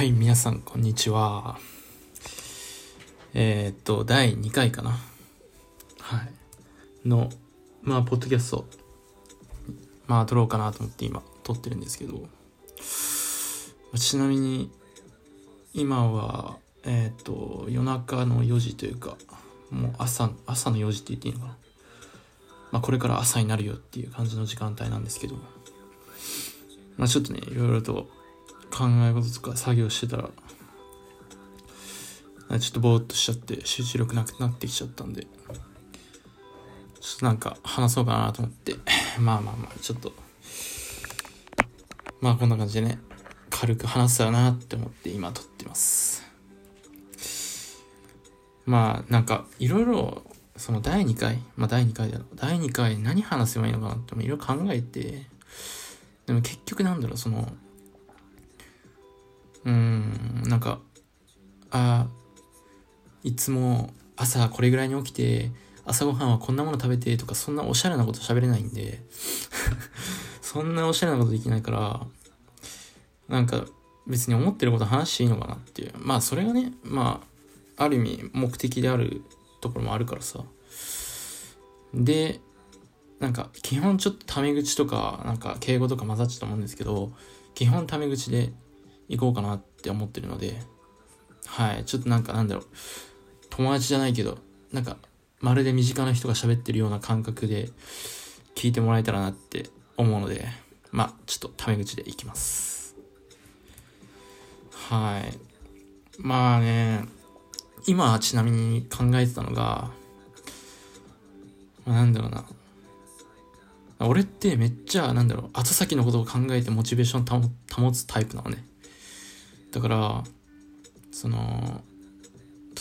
はい、皆さん、こんにちは。えー、っと、第2回かな。はい。の、まあ、ポッドキャスト、まあ、撮ろうかなと思って今、撮ってるんですけど、ちなみに、今は、えー、っと、夜中の4時というか、もう朝、朝の4時って言っていいのかな。まあ、これから朝になるよっていう感じの時間帯なんですけど、まあ、ちょっとね、いろいろと、考え事とか作業してたらちょっとぼーっとしちゃって集中力なくなってきちゃったんでちょっとなんか話そうかなと思って。まあまあまあちょっと。まあこんな感じでね軽く話せたらなって思って今撮ってます。まあなんかいろいろその第2回まあ第2回だろ第2回何話せばいいのかなっていろいろ考えてでも結局なんだろうそのうん、なんか、あいつも朝これぐらいに起きて、朝ごはんはこんなもの食べてとか、そんなおしゃれなこと喋れないんで そんなおしゃれなことできないから、なんか別に思ってること話していいのかなっていう。まあそれがね、まあ、ある意味目的であるところもあるからさ。で、なんか基本ちょっとタメ口とか、なんか敬語とか混ざっちゃうと思うんですけど、基本タメ口で行こうかなって思ってるので、はい、ちょっとなんかなんだろう、友達じゃないけど、なんか、まるで身近な人が喋ってるような感覚で聞いてもらえたらなって思うので、まあ、ちょっとタメ口でいきます。はい。まあね、今ちなみに考えてたのが、まあ、なんだろうな。俺ってめっちゃ、なんだろう、後先のことを考えてモチベーション保つタイプなのね。だからその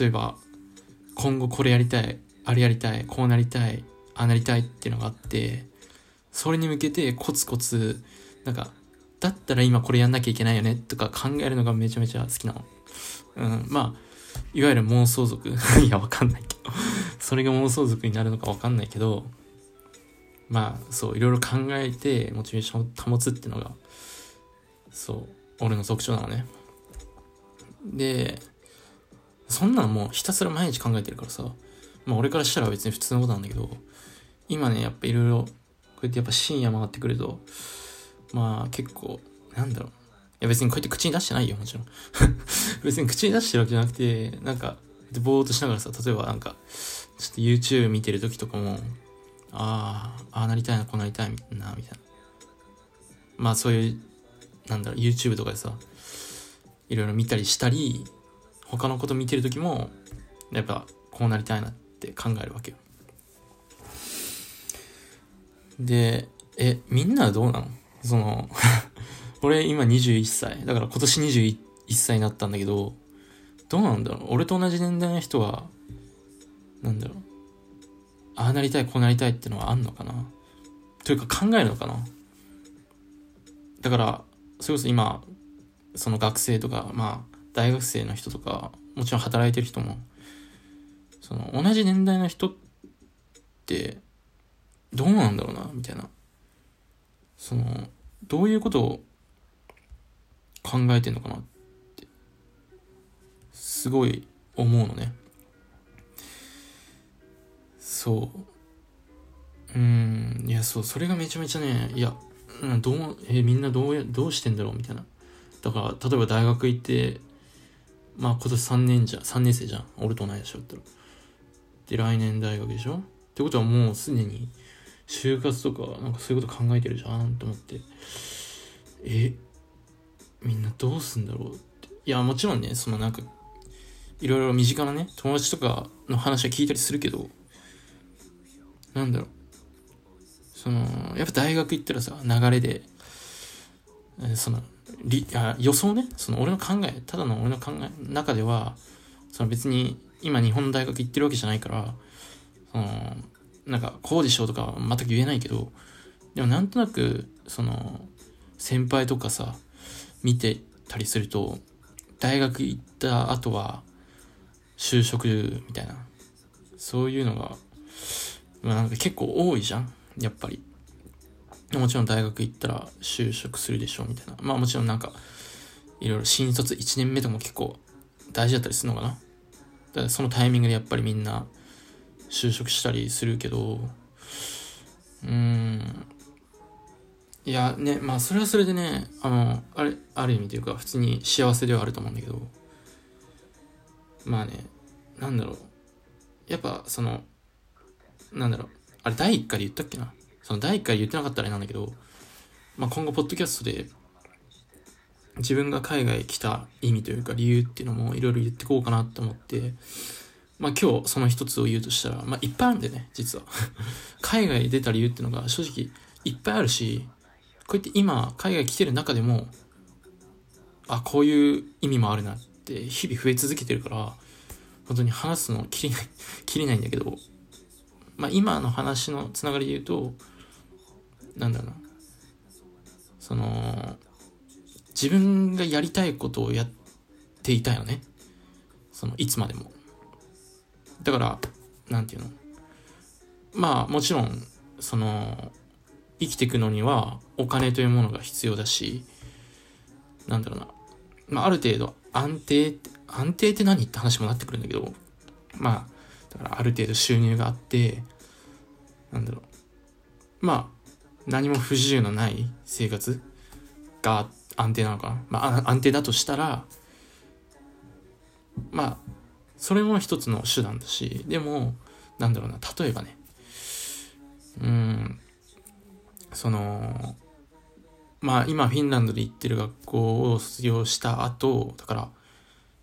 例えば今後これやりたいあれやりたいこうなりたいああなりたいっていうのがあってそれに向けてコツコツなんかだったら今これやんなきゃいけないよねとか考えるのがめちゃめちゃ好きなの。うん、まあ、いわゆる妄想族 いや、わかんないけどそれが妄想族になるのかわかんないけど、まあ、そう、いろいろ考えてモチベーションを保つっていうのが、そう、俺の特徴なのね。で、そんなのもうひたすら毎日考えてるからさ、まあ俺からしたら別に普通のことなんだけど、今ね、やっぱいろいろ、こうやってやっぱ深夜回ってくると、まあ結構、なんだろう。いや別にこうやって口に出してないよ、もちろん。別に口に出してるわけじゃなくて、なんか、ぼーっとしながらさ、例えばなんか、ちょっと YouTube 見てる時とかも、ああ、ああなりたいな、こうなりたいな、みたいな。まあそういう、なんだろう、YouTube とかでさ、いろいろ見たりしたり、他のこと見てる時も、やっぱこうなりたいなって考えるわけよ。で、え、みんなはどうなの？その 俺今21歳。だから今年21歳になったんだけど、どうなんだろう？俺と同じ年代の人は、なんだろう？ああなりたい、こうなりたいってのはあんのかな？というか考えるのかな？だから、それこそ今、その学生とか、まあ、大学生の人とか、もちろん働いてる人も、その、同じ年代の人って、どうなんだろうな、みたいな。その、どういうことを考えてんのかなって、すごい思うのね。そう。うん、いや、そう、それがめちゃめちゃね、いや、どう、えみんなどう、どうしてんだろうみたいな。だから、例えば大学行って、まあ今年3年じゃん、3年生じゃん。俺と同いでしょったら。で、来年大学でしょ？ってことはもうすでに、就活とか、なんかそういうこと考えてるじゃんと思って。え、みんなどうすんだろうって。いや、もちろんね、そのなんか、いろいろ身近なね、友達とかの話は聞いたりするけど、なんだろう。その、やっぱ大学行ったらさ、流れで、その、あ予想ね、その俺の考え、ただの俺の考えの中では、その別に今日本の大学行ってるわけじゃないから、その、なんか、こうでしょうとか全く言えないけど、でもなんとなく、その、先輩とかさ、見てたりすると、大学行った後は、就職みたいな、そういうのが、まあなんか結構多いじゃん。やっぱり。もちろん大学行ったら就職するでしょうみたいな。まあもちろんなんか、いろいろ新卒1年目とも結構大事だったりするのかな。だからそのタイミングでやっぱりみんな就職したりするけど、うーん。いやね、まあそれはそれでね、あの、あれ、ある意味というか普通に幸せではあると思うんだけど、まあね、なんだろう。やっぱその、なんだろう。あれ第1回で言ったっけなその第1回言ってなかったらあれなんだけど、まあ今後ポッドキャストで自分が海外来た意味というか理由っていうのもいろいろ言ってこうかなと思って、まあ今日その一つを言うとしたら、まあいっぱいあるんでね、実は。海外出た理由っていうのが正直いっぱいあるし、こうやって今海外来てる中でも、あ、こういう意味もあるなって日々増え続けてるから、本当に話すの切りない、切りないんだけど、まあ今の話のつながりで言うと、なんだろうな。その、自分がやりたいことをやっていたよね。その、いつまでも。だから、なんていうの？まあ、もちろん、その、生きていくのにはお金というものが必要だし、なんだろうな。まあ、ある程度安定、安定って何？って話もなってくるんだけど、まあ、だからある程度収入があって、なんだろう。まあ、何も不自由のない生活が安定なのかな。まあ、安定だとしたら、まあ、それも一つの手段だし、でも、なんだろうな、例えばね、うん、その、まあ今フィンランドで行ってる学校を卒業した後、だから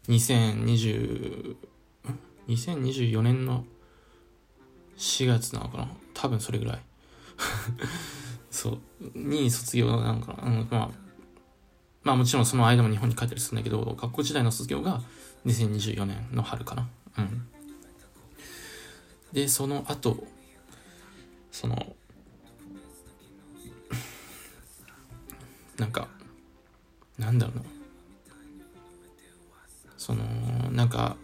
2020、2024年の4月なのかな？多分それぐらい。そう、に卒業なのか、うん、まあ、まあもちろんその間も日本に帰ったりするんだけど、学校時代の卒業が2024年の春かな。うん。で、その後、その、なんか、なんだろうな。その、なんか、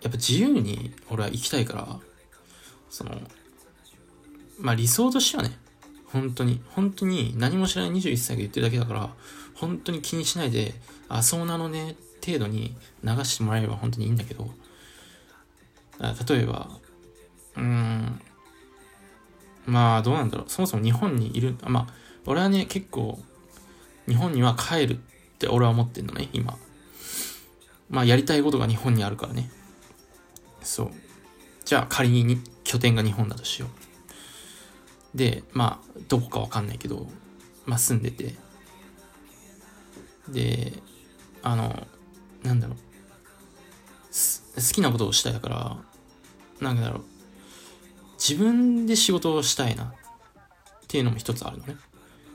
やっぱ自由に俺は生きたいから、その、まあ理想としてはね、本当に、本当に何も知らない21歳が言ってるだけだから、本当に気にしないで、あ、そうなのね、程度に流してもらえれば本当にいいんだけど、例えば、うん、まあどうなんだろう。そもそも日本にいる、まあ、俺はね、結構、日本には帰るって俺は思ってんのね、今。まあやりたいことが日本にあるからね。そう。じゃあ仮に拠点が日本だとしよう。で、まあ、どこかわかんないけど、まあ住んでて、で、あの、なんだろう。好きなことをしたいから、なんだろう。自分で仕事をしたいなっていうのも一つあるのね。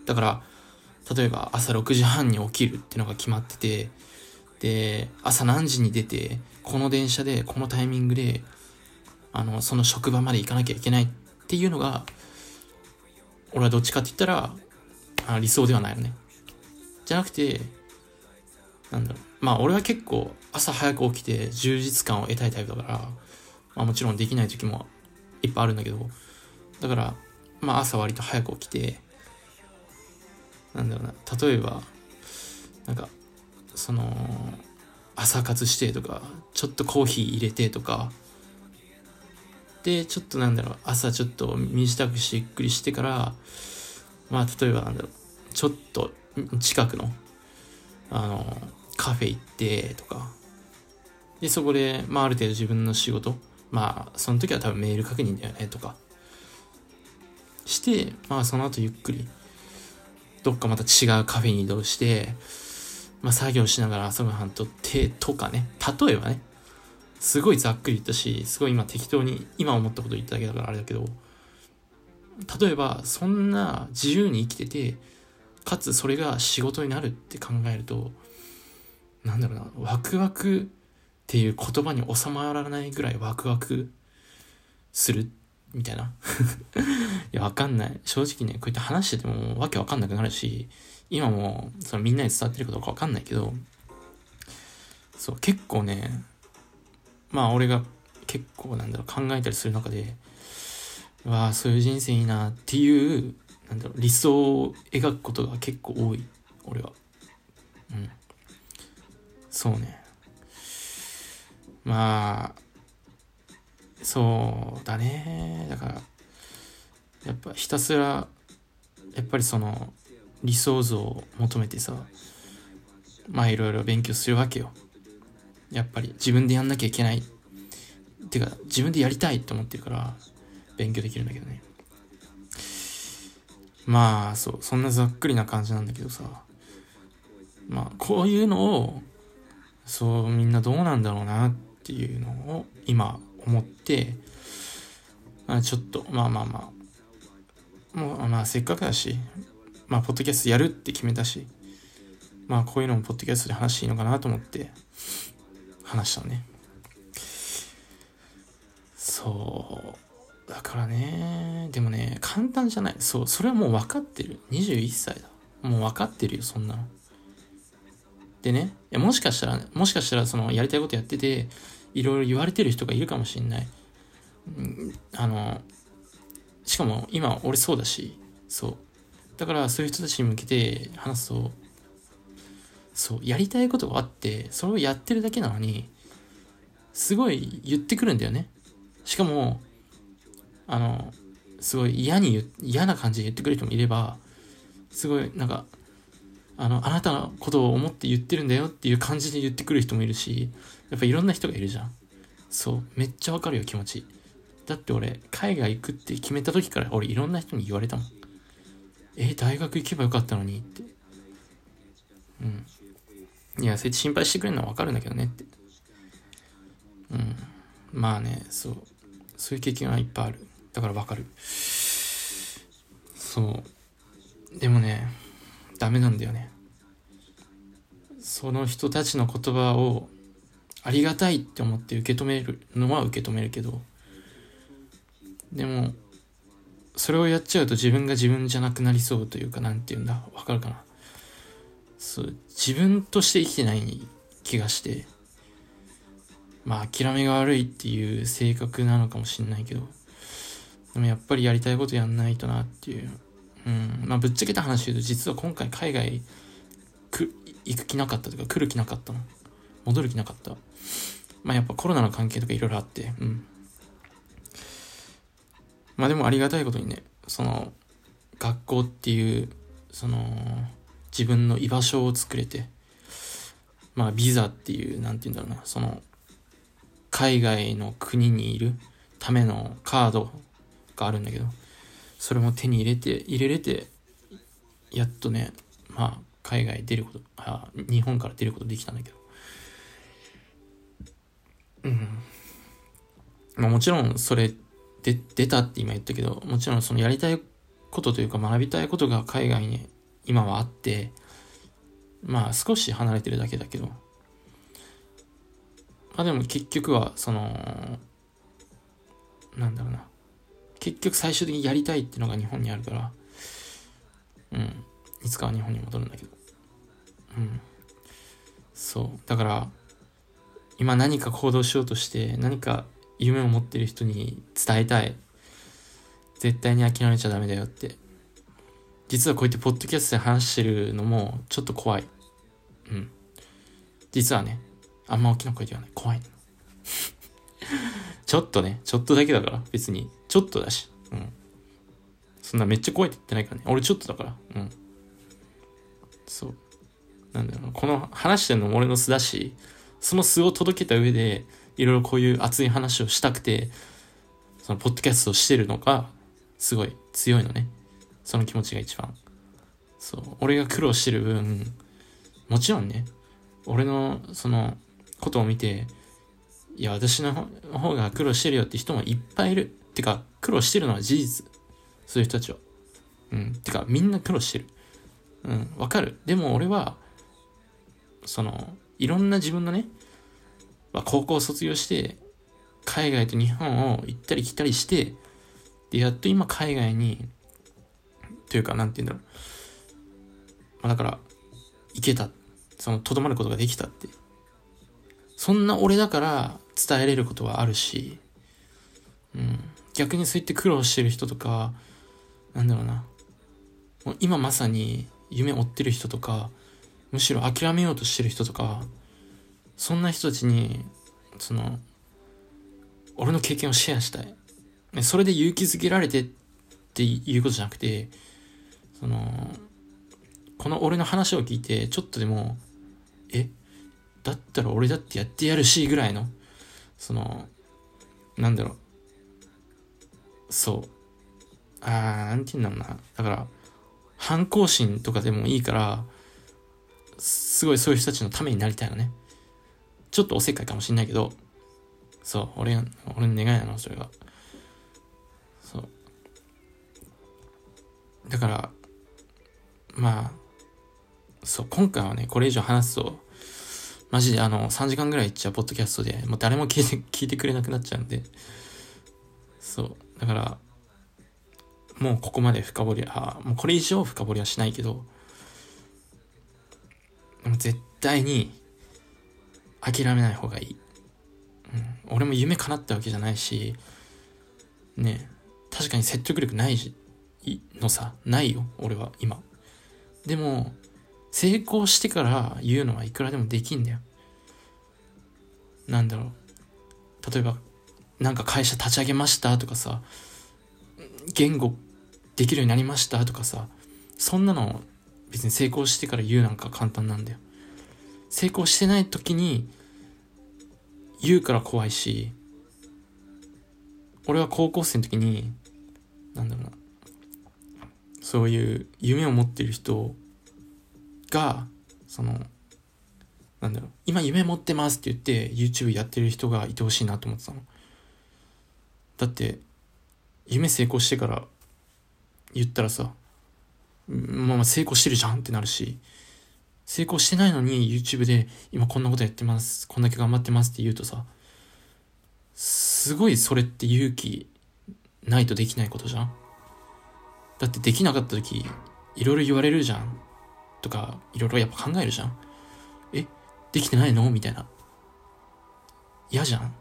だから、例えば朝6時半に起きるっていうのが決まってて、で、朝何時に出て、この電車で、このタイミングで、あの、その職場まで行かなきゃいけないっていうのが、俺はどっちかって言ったら、あ理想ではないのね。じゃなくて、なんだろう。まあ俺は結構朝早く起きて充実感を得たいタイプだから、まあもちろんできない時もいっぱいあるんだけど、だから、まあ朝割と早く起きて、なんだろうな、例えば、なんか、その、朝活してとか、ちょっとコーヒー入れてとか、ちょっとなんだろう、朝ちょっと身支度しっくりしてから、まあ例えばなんだろう、ちょっと近くの、あの、カフェ行ってとか、で、そこで、まあある程度自分の仕事、まあその時は多分メール確認だよねとか、して、まあその後ゆっくり、どっかまた違うカフェに移動して、まあ作業しながら朝ごはんとってとかね、例えばね、すごいざっくり言ったし、すごい今適当に今思ったこと言っただけだからあれだけど、例えばそんな自由に生きてて、かつそれが仕事になるって考えると、なんだろうな、ワクワクっていう言葉に収まらないぐらいワクワクするみたいな。いや、わかんない。正直ね、こうやって話しててもわけわかんなくなるし、今もそのみんなに伝わってるかどうかわかんないけど、そう、結構ね、まあ俺が結構なんだろう、考えたりする中で、わあ、そういう人生いいなっていう、なんだろう、理想を描くことが結構多い。俺は。うん。そうね。まあ、そうだね。だから、やっぱひたすら、やっぱりその、理想像を求めてさ、まあいろいろ勉強するわけよ。やっぱり自分でやんなきゃいけない。っていうか、自分でやりたいと思ってるから、勉強できるんだけどね。まあ、そう、そんなざっくりな感じなんだけどさ。まあ、こういうのを、そう、みんなどうなんだろうなっていうのを今思って、あちょっと、まあまあまあ、もう、まあせっかくだし、まあ、ポッドキャストやるって決めたし、まあ、こういうのもポッドキャストで話していいのかなと思って、話したね。そう。だからね、でもね、簡単じゃない。そう、それはもう分かってる。21歳だ。もう分かってるよ、そんなの。でね、いやもしかしたら、もしかしたら、その、やりたいことやってて、いろいろ言われてる人がいるかもしんない。あの、しかも今俺そうだし、そう。だからそういう人たちに向けて話すと、そう、やりたいことがあって、それをやってるだけなのに、すごい言ってくるんだよね。しかも、あの、すごい嫌に嫌な感じで言ってくる人もいれば、すごいなんか、あの、あなたのことを思って言ってるんだよっていう感じで言ってくる人もいるし、やっぱいろんな人がいるじゃん。そう、めっちゃわかるよ気持ち。だって俺、海外行くって決めた時から俺いろんな人に言われたもん。え、大学行けばよかったのにって。うん。いや、そうやって心配してくれるのはわかるんだけどねって。うん。まあね、そう。そういう経験はいっぱいある。だからわかる。そう。でもね、ダメなんだよね。その人たちの言葉をありがたいって思って受け止めるのは受け止めるけど、でも、それをやっちゃうと自分が自分じゃなくなりそうというか、なんて言うんだ？わかるかな？そう、自分として生きてない気がして、まあ諦めが悪いっていう性格なのかもしんないけど、でもやっぱりやりたいことやんないとなっていう。うん。まあぶっちゃけた話言うと、実は今回海外く行く気なかったとか来る気なかったの。戻る気なかった。まあやっぱコロナの関係とかいろいろあって、うん。まあでもありがたいことにね、その、学校っていう、その、自分の居場所を作れて、まあビザっていう、なんて言うんだろうな、その、海外の国にいるためのカードがあるんだけど、それも手に入れて、入れれて、やっとね、まあ、海外出ること、あ、日本から出ることできたんだけど。うん。まあもちろん、それ、で、出たって今言ったけど、もちろんそのやりたいことというか学びたいことが海外に今はあって、まあ少し離れてるだけだけど、まあでも結局は、その、なんだろうな。結局最終的にやりたいってのが日本にあるから、うん。いつかは日本に戻るんだけど。うん。そう。だから、今何か行動しようとして、何か夢を持ってる人に伝えたい。絶対に諦めちゃダメだよって。実はこうやってポッドキャストで話してるのもちょっと怖い。うん。実はね、あんま大きな声ではない。怖い。ちょっとね、ちょっとだけだから、別に。ちょっとだし。うん。そんなめっちゃ怖いって言ってないからね。俺ちょっとだから。うん。そう。なんだろう。この話してるのも俺の素だし、その素を届けた上で、いろいろこういう熱い話をしたくて、そのポッドキャストをしてるのが、すごい強いのね。その気持ちが一番。そう。俺が苦労してる分、もちろんね、俺のそのことを見て、いや、私の方が苦労してるよって人もいっぱいいる。てか、苦労してるのは事実。そういう人たちは。うん。てか、みんな苦労してる。うん。わかる。でも俺は、その、いろんな自分のね、ま、高校卒業して、海外と日本を行ったり来たりして、で、やっと今海外に、というか、なんて言うんだろう。まあ、だから、行けた。その、とどまることができたって。そんな俺だから伝えれることはあるし、うん。逆にそう言って苦労してる人とか、なんだろうな。もう今まさに夢追ってる人とか、むしろ諦めようとしてる人とか、そんな人たちに、その、俺の経験をシェアしたい。それで勇気づけられてっていうことじゃなくて、その、この俺の話を聞いて、ちょっとでも、え？だったら俺だってやってやるし、ぐらいの、その、なんだろう。そう。あー、なんて言うんだろうな。だから、反抗心とかでもいいから、すごいそういう人たちのためになりたいのね。ちょっとおせっかいかもしんないけど、そう、俺、俺の願いなの、それが。そう。だから、まあ、そう、今回はね、これ以上話すと、マジであの、3時間ぐらいいっちゃうポッドキャストで、もう誰も聞いて、聞いてくれなくなっちゃうんで、そう、だから、もうここまで深掘りは、もうこれ以上深掘りはしないけど、でも絶対に諦めない方がいい。うん、俺も夢叶ったわけじゃないし、ね、確かに説得力ないし、のさ、ないよ、俺は今。でも、成功してから言うのはいくらでもできんだよ。なんだろう。例えば、なんか会社立ち上げましたとかさ、言語できるようになりましたとかさ、そんなの別に成功してから言うなんか簡単なんだよ。成功してない時に言うから怖いし、俺は高校生の時に、なんだろうな、そういう夢を持ってる人が、その、なんだろう、今夢持ってますって言って YouTube やってる人がいてほしいなと思ってたの。だって、夢成功してから言ったらさ、まあ成功してるじゃんってなるし、成功してないのに YouTube で今こんなことやってます、こんだけ頑張ってますって言うとさ、すごいそれって勇気ないとできないことじゃんだってできなかった時、いろいろ言われるじゃんとか、いろいろやっぱ考えるじゃんえできてないの？みたいな。嫌じゃん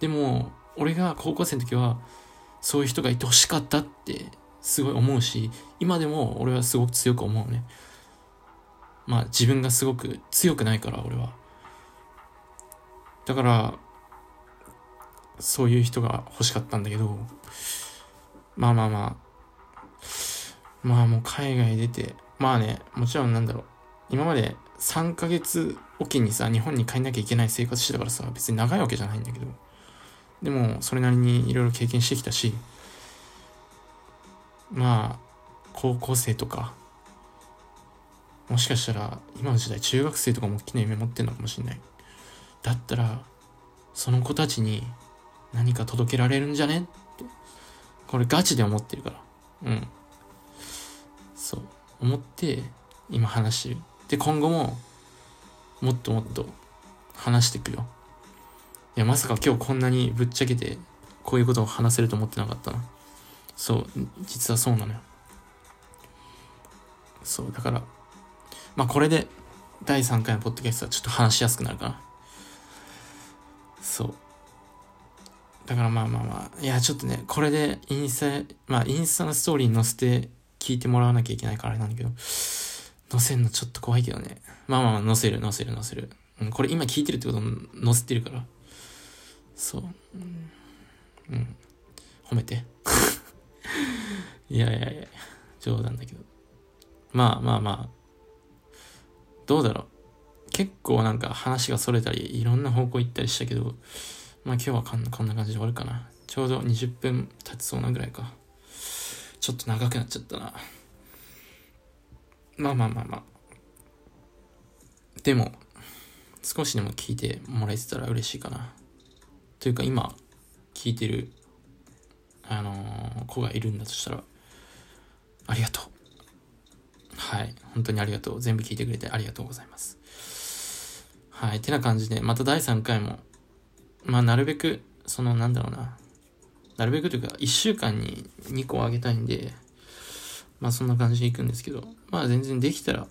でも、俺が高校生の時は、そういう人がいてほしかったってすごい思うし、今でも俺はすごく強く思うね。まあ自分がすごく強くないから俺は。だから、そういう人が欲しかったんだけど、まあまあまあ、まあもう海外出て、まあね、もちろんなんだろう、今まで3ヶ月おきにさ、日本に帰んなきゃいけない生活してたからさ、別に長いわけじゃないんだけど、でもそれなりにいろいろ経験してきたし、まあ、高校生とか、もしかしたら今の時代中学生とかも大きな夢持ってんのかもしんない。だったら、その子たちに何か届けられるんじゃね？って、これガチで思ってるから。うん。そう。思って今話してる。で、今後ももっともっと話していくよ。いや、まさか今日こんなにぶっちゃけてこういうことを話せると思ってなかったな。そう、実はそうなのよ。そう、だから、まあこれで第3回のポッドキャストはちょっと話しやすくなるかな。そう。だからまあまあまあ、いやちょっとね、これでインスタ、まあインスタのストーリーに載せて聞いてもらわなきゃいけないからあれなんだけど、載せんのちょっと怖いけどね。まあまあまあ載せる載せる載せる。うん、これ今聞いてるってことも載せてるから。そう。うん。褒めて。いやいやいや、冗談だけど。まあまあまあ、どうだろう。結構なんか話が逸れたり、いろんな方向行ったりしたけど、まあ今日はこんな感じで終わるかな。ちょうど20分経ちそうなぐらいか。ちょっと長くなっちゃったな。まあまあまあまあ。でも、少しでも聞いてもらえてたら嬉しいかな。というか今、聞いてる、あのー、子がいるんだとしたら、ありがとう。はい。本当にありがとう。全部聞いてくれてありがとうございます。はい。てな感じで、また第3回も、まあ、なるべく、その、なんだろうな。なるべくというか、1週間に2個あげたいんで、まあ、そんな感じでいくんですけど、まあ、全然できたら、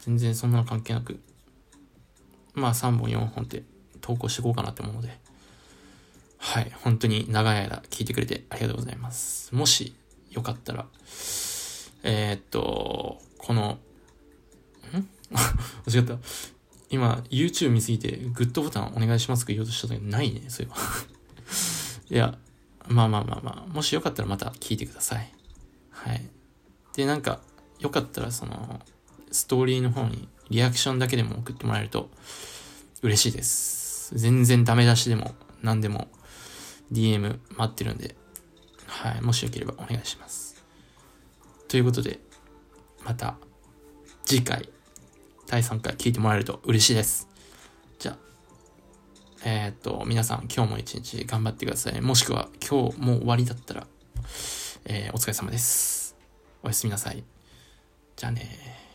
全然そんなの関係なく、まあ、3本4本って投稿していこうかなって思うので、はい。本当に長い間聞いてくれてありがとうございます。もし、よかったら、えー、っと、この、ん？間違った。今、YouTube 見すぎて、グッドボタンお願いしますか言おうとしたけど、ないね、そういえば。いや、まあまあまあまあ、もしよかったらまた聞いてください。はい。で、なんか、よかったらその、ストーリーの方にリアクションだけでも送ってもらえると嬉しいです。全然ダメ出しでも何でも DM 待ってるんで、はい、もしよければお願いします。ということで、また次回第3回聞いてもらえると嬉しいです。えー、っと、皆さん今日も一日頑張ってください。もしくは今日もう終わりだったら、えー、お疲れ様です。おやすみなさい。じゃあね